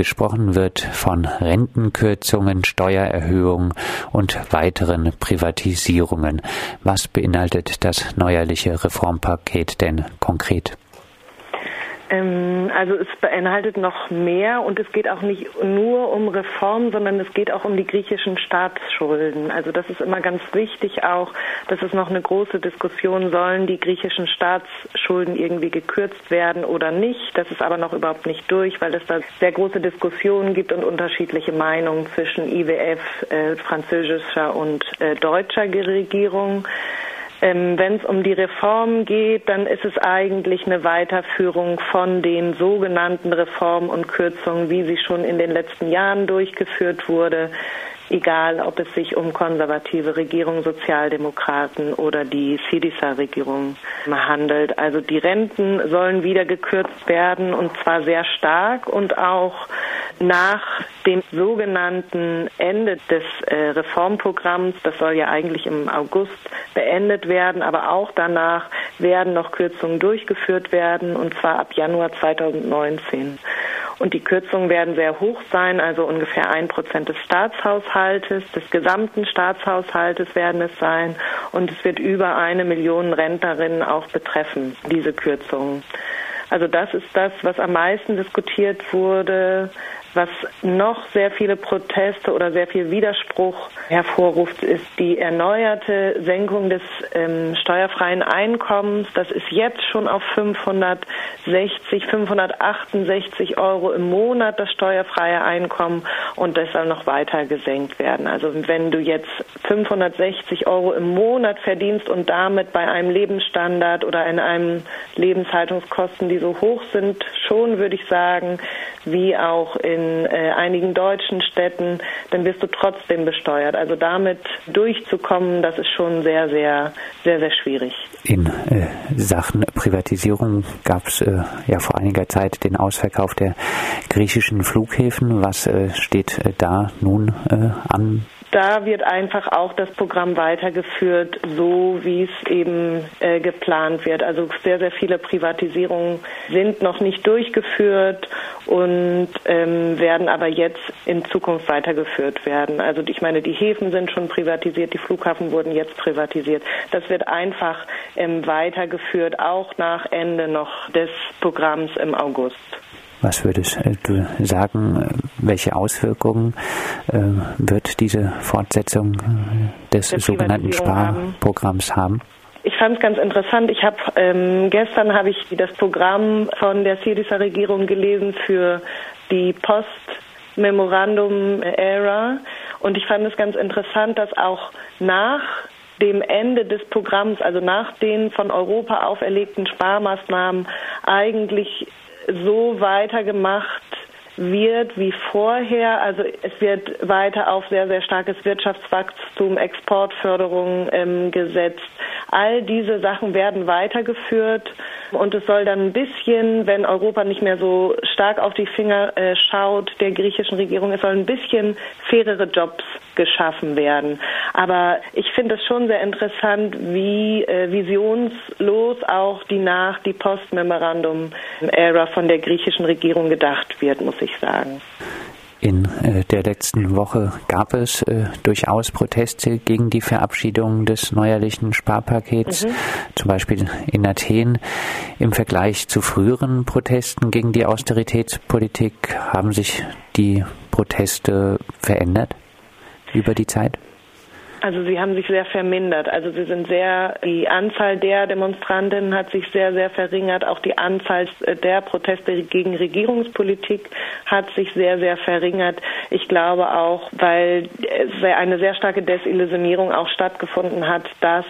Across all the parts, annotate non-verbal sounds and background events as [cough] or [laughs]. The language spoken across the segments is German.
Gesprochen wird von Rentenkürzungen, Steuererhöhungen und weiteren Privatisierungen. Was beinhaltet das neuerliche Reformpaket denn konkret? Ähm, also es beinhaltet noch mehr und es geht auch nicht nur um Reform, sondern es geht auch um die griechischen Staatsschulden. Also das ist immer ganz wichtig auch, dass es noch eine große Diskussion sollen die griechischen Staatsschulden irgendwie gekürzt werden oder nicht. Das ist aber noch überhaupt nicht durch, weil es da sehr große Diskussionen gibt und unterschiedliche Meinungen zwischen IWF, äh, französischer und äh, deutscher Regierung. Ähm, Wenn es um die Reform geht, dann ist es eigentlich eine Weiterführung von den sogenannten Reformen und Kürzungen, wie sie schon in den letzten Jahren durchgeführt wurde egal ob es sich um konservative Regierungen, Sozialdemokraten oder die Syriza-Regierung handelt. Also die Renten sollen wieder gekürzt werden und zwar sehr stark und auch nach dem sogenannten Ende des äh, Reformprogramms, das soll ja eigentlich im August beendet werden, aber auch danach werden noch Kürzungen durchgeführt werden und zwar ab Januar 2019. Und die Kürzungen werden sehr hoch sein, also ungefähr ein Prozent des Staatshaushaltes, des gesamten Staatshaushaltes werden es sein. Und es wird über eine Million Rentnerinnen auch betreffen, diese Kürzungen. Also das ist das, was am meisten diskutiert wurde. Was noch sehr viele Proteste oder sehr viel Widerspruch hervorruft, ist die erneuerte Senkung des ähm, steuerfreien Einkommens. Das ist jetzt schon auf 560, 568 Euro im Monat das steuerfreie Einkommen und das soll noch weiter gesenkt werden. Also wenn du jetzt 560 Euro im Monat verdienst und damit bei einem Lebensstandard oder in einem Lebenshaltungskosten, die so hoch sind, schon würde ich sagen, wie auch in äh, einigen deutschen Städten, dann wirst du trotzdem besteuert. Also damit durchzukommen, das ist schon sehr, sehr, sehr, sehr schwierig. In äh, Sachen Privatisierung gab es äh, ja vor einiger Zeit den Ausverkauf der griechischen Flughäfen. Was äh, steht äh, da nun äh, an? Da wird einfach auch das Programm weitergeführt, so wie es eben äh, geplant wird. Also sehr, sehr viele Privatisierungen sind noch nicht durchgeführt und ähm, werden aber jetzt in Zukunft weitergeführt werden. Also ich meine, die Häfen sind schon privatisiert, die Flughafen wurden jetzt privatisiert. Das wird einfach ähm, weitergeführt, auch nach Ende noch des Programms im August. Was würdest äh, du sagen, äh, welche Auswirkungen äh, wird diese Fortsetzung des sogenannten Sparprogramms haben? Ich fand es ganz interessant. Ich habe ähm, gestern habe ich das Programm von der Syriza Regierung gelesen für die Post Memorandum Era und ich fand es ganz interessant, dass auch nach dem Ende des Programms, also nach den von Europa auferlegten Sparmaßnahmen, eigentlich so weitergemacht wird wie vorher. Also es wird weiter auf sehr, sehr starkes Wirtschaftswachstum, Exportförderung ähm, gesetzt. All diese Sachen werden weitergeführt und es soll dann ein bisschen, wenn Europa nicht mehr so stark auf die Finger äh, schaut, der griechischen Regierung, es soll ein bisschen fairere Jobs geschaffen werden. Aber ich finde es schon sehr interessant, wie äh, visionslos auch die nach die Post-Memorandum-Ära von der griechischen Regierung gedacht wird, muss ich sagen. In äh, der letzten Woche gab es äh, durchaus Proteste gegen die Verabschiedung des neuerlichen Sparpakets, mhm. zum Beispiel in Athen. Im Vergleich zu früheren Protesten gegen die Austeritätspolitik haben sich die Proteste verändert über die Zeit? Also sie haben sich sehr vermindert. Also sie sind sehr, die Anzahl der Demonstrantinnen hat sich sehr, sehr verringert. Auch die Anzahl der Proteste gegen Regierungspolitik hat sich sehr, sehr verringert. Ich glaube auch, weil eine sehr starke Desillusionierung auch stattgefunden hat, dass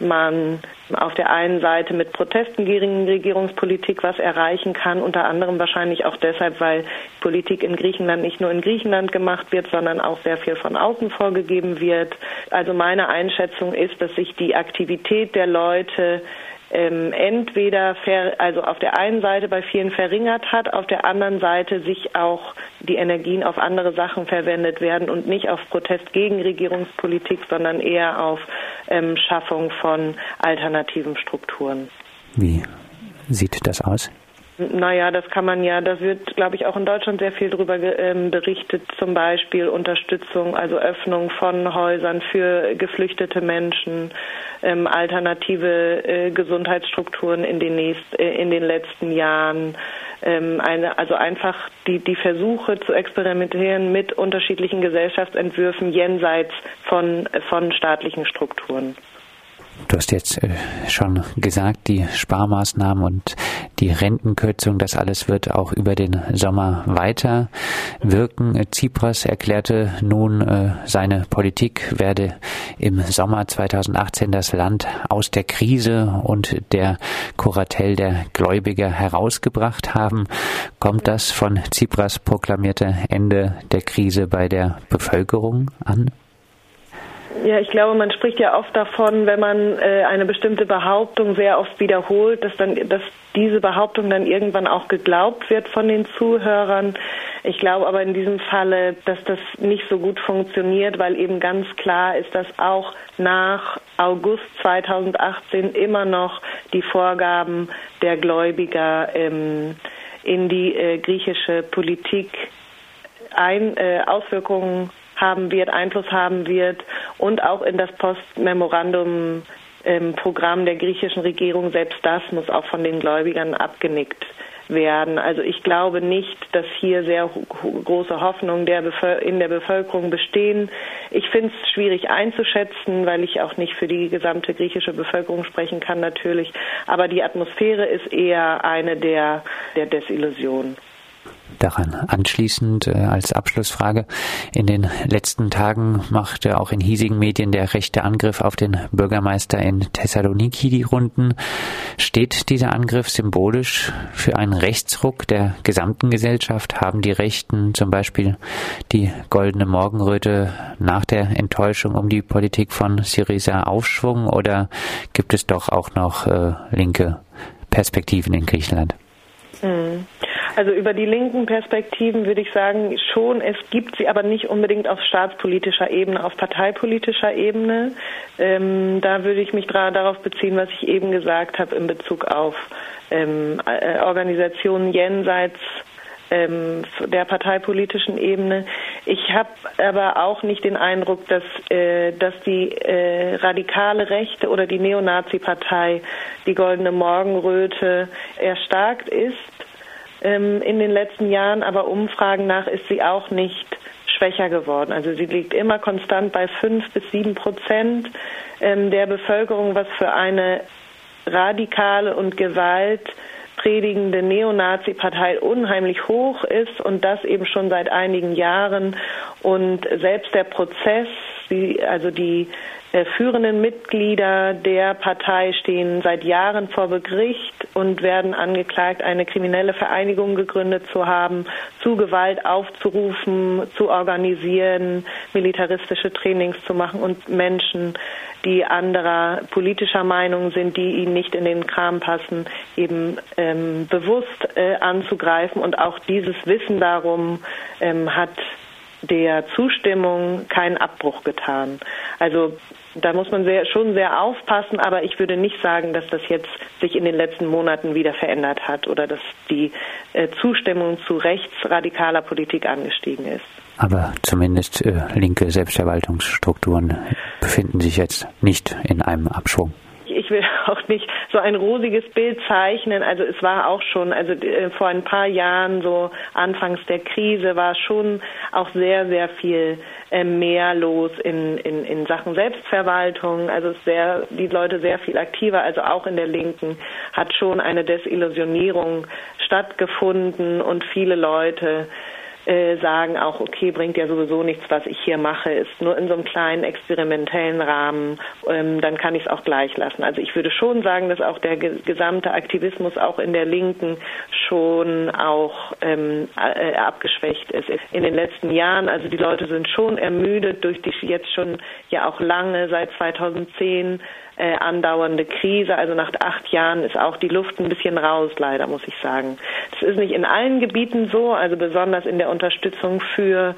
man auf der einen Seite mit Protesten gegen Regierungspolitik was erreichen kann, unter anderem wahrscheinlich auch deshalb, weil Politik in Griechenland nicht nur in Griechenland gemacht wird, sondern auch sehr viel von außen vorgegeben wird. Also meine Einschätzung ist, dass sich die Aktivität der Leute ähm, entweder ver, also auf der einen Seite bei vielen verringert hat, auf der anderen Seite sich auch die Energien auf andere Sachen verwendet werden und nicht auf Protest gegen Regierungspolitik, sondern eher auf ähm, Schaffung von alternativen Strukturen. Wie sieht das aus? Naja, das kann man ja, das wird, glaube ich, auch in Deutschland sehr viel darüber ähm, berichtet, zum Beispiel Unterstützung, also Öffnung von Häusern für geflüchtete Menschen, ähm, alternative äh, Gesundheitsstrukturen in den, nächst, äh, in den letzten Jahren, ähm, eine, also einfach die, die Versuche zu experimentieren mit unterschiedlichen Gesellschaftsentwürfen jenseits von, von staatlichen Strukturen. Du hast jetzt äh, schon gesagt, die Sparmaßnahmen und die Rentenkürzung, das alles wird auch über den Sommer weiter wirken. Tsipras erklärte nun, äh, seine Politik werde im Sommer 2018 das Land aus der Krise und der Kuratel der Gläubiger herausgebracht haben. Kommt das von Tsipras proklamierte Ende der Krise bei der Bevölkerung an? Ja, ich glaube, man spricht ja oft davon, wenn man äh, eine bestimmte Behauptung sehr oft wiederholt, dass dann, dass diese Behauptung dann irgendwann auch geglaubt wird von den Zuhörern. Ich glaube aber in diesem Falle, dass das nicht so gut funktioniert, weil eben ganz klar ist, dass auch nach August 2018 immer noch die Vorgaben der Gläubiger ähm, in die äh, griechische Politik ein, äh, Auswirkungen haben wird, Einfluss haben wird und auch in das Postmemorandum ähm, Programm der griechischen Regierung, selbst das muss auch von den Gläubigern abgenickt werden. Also ich glaube nicht, dass hier sehr große Hoffnungen der in der Bevölkerung bestehen. Ich finde es schwierig einzuschätzen, weil ich auch nicht für die gesamte griechische Bevölkerung sprechen kann natürlich. Aber die Atmosphäre ist eher eine der, der Desillusion daran anschließend äh, als Abschlussfrage. In den letzten Tagen machte auch in hiesigen Medien der rechte Angriff auf den Bürgermeister in Thessaloniki die Runden. Steht dieser Angriff symbolisch für einen Rechtsruck der gesamten Gesellschaft? Haben die Rechten zum Beispiel die goldene Morgenröte nach der Enttäuschung um die Politik von Syriza Aufschwung oder gibt es doch auch noch äh, linke Perspektiven in Griechenland? Mhm. Also über die linken Perspektiven würde ich sagen, schon, es gibt sie aber nicht unbedingt auf staatspolitischer Ebene, auf parteipolitischer Ebene. Ähm, da würde ich mich darauf beziehen, was ich eben gesagt habe in Bezug auf ähm, äh, Organisationen jenseits ähm, der parteipolitischen Ebene. Ich habe aber auch nicht den Eindruck, dass, äh, dass die äh, radikale Rechte oder die Neonazi-Partei, die Goldene Morgenröte, erstarkt ist ähm, in den letzten Jahren, aber Umfragen nach ist sie auch nicht schwächer geworden. Also sie liegt immer konstant bei fünf bis sieben Prozent ähm, der Bevölkerung, was für eine radikale und gewaltpredigende Neonazi-Partei unheimlich hoch ist und das eben schon seit einigen Jahren. Und selbst der Prozess, die, also die führenden Mitglieder der Partei stehen seit Jahren vor Gericht und werden angeklagt, eine kriminelle Vereinigung gegründet zu haben, zu Gewalt aufzurufen, zu organisieren, militaristische Trainings zu machen und Menschen, die anderer politischer Meinung sind, die ihnen nicht in den Kram passen, eben ähm, bewusst äh, anzugreifen. Und auch dieses Wissen darum ähm, hat der Zustimmung keinen Abbruch getan. Also da muss man sehr, schon sehr aufpassen, aber ich würde nicht sagen, dass das jetzt sich in den letzten Monaten wieder verändert hat oder dass die äh, Zustimmung zu rechtsradikaler Politik angestiegen ist. Aber zumindest äh, linke Selbstverwaltungsstrukturen befinden sich jetzt nicht in einem Abschwung ich will [laughs] auch nicht so ein rosiges Bild zeichnen. Also es war auch schon, also äh, vor ein paar Jahren, so anfangs der Krise, war schon auch sehr, sehr viel äh, mehr los in, in, in Sachen Selbstverwaltung. Also sehr, die Leute sehr viel aktiver, also auch in der Linken hat schon eine Desillusionierung stattgefunden und viele Leute äh, sagen auch, okay, bringt ja sowieso nichts, was ich hier mache, ist nur in so einem kleinen experimentellen Rahmen, ähm, dann kann ich es auch gleich lassen. Also ich würde schon sagen, dass auch der ge gesamte Aktivismus auch in der Linken schon auch ähm, äh, abgeschwächt ist. In den letzten Jahren, also die Leute sind schon ermüdet durch die jetzt schon ja auch lange, seit 2010 äh, andauernde Krise. Also nach acht Jahren ist auch die Luft ein bisschen raus, leider, muss ich sagen. Das ist nicht in allen Gebieten so, also besonders in der Unterstützung für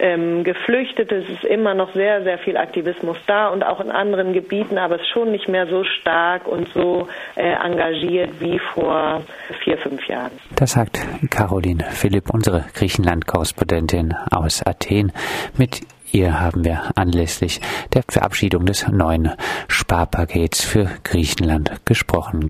ähm, Geflüchtete. Es ist immer noch sehr, sehr viel Aktivismus da und auch in anderen Gebieten, aber es ist schon nicht mehr so stark und so äh, engagiert wie vor vier, fünf Jahren. Das sagt Caroline Philipp, unsere Griechenland-Korrespondentin aus Athen. Mit ihr haben wir anlässlich der Verabschiedung des neuen Sparpakets für Griechenland gesprochen.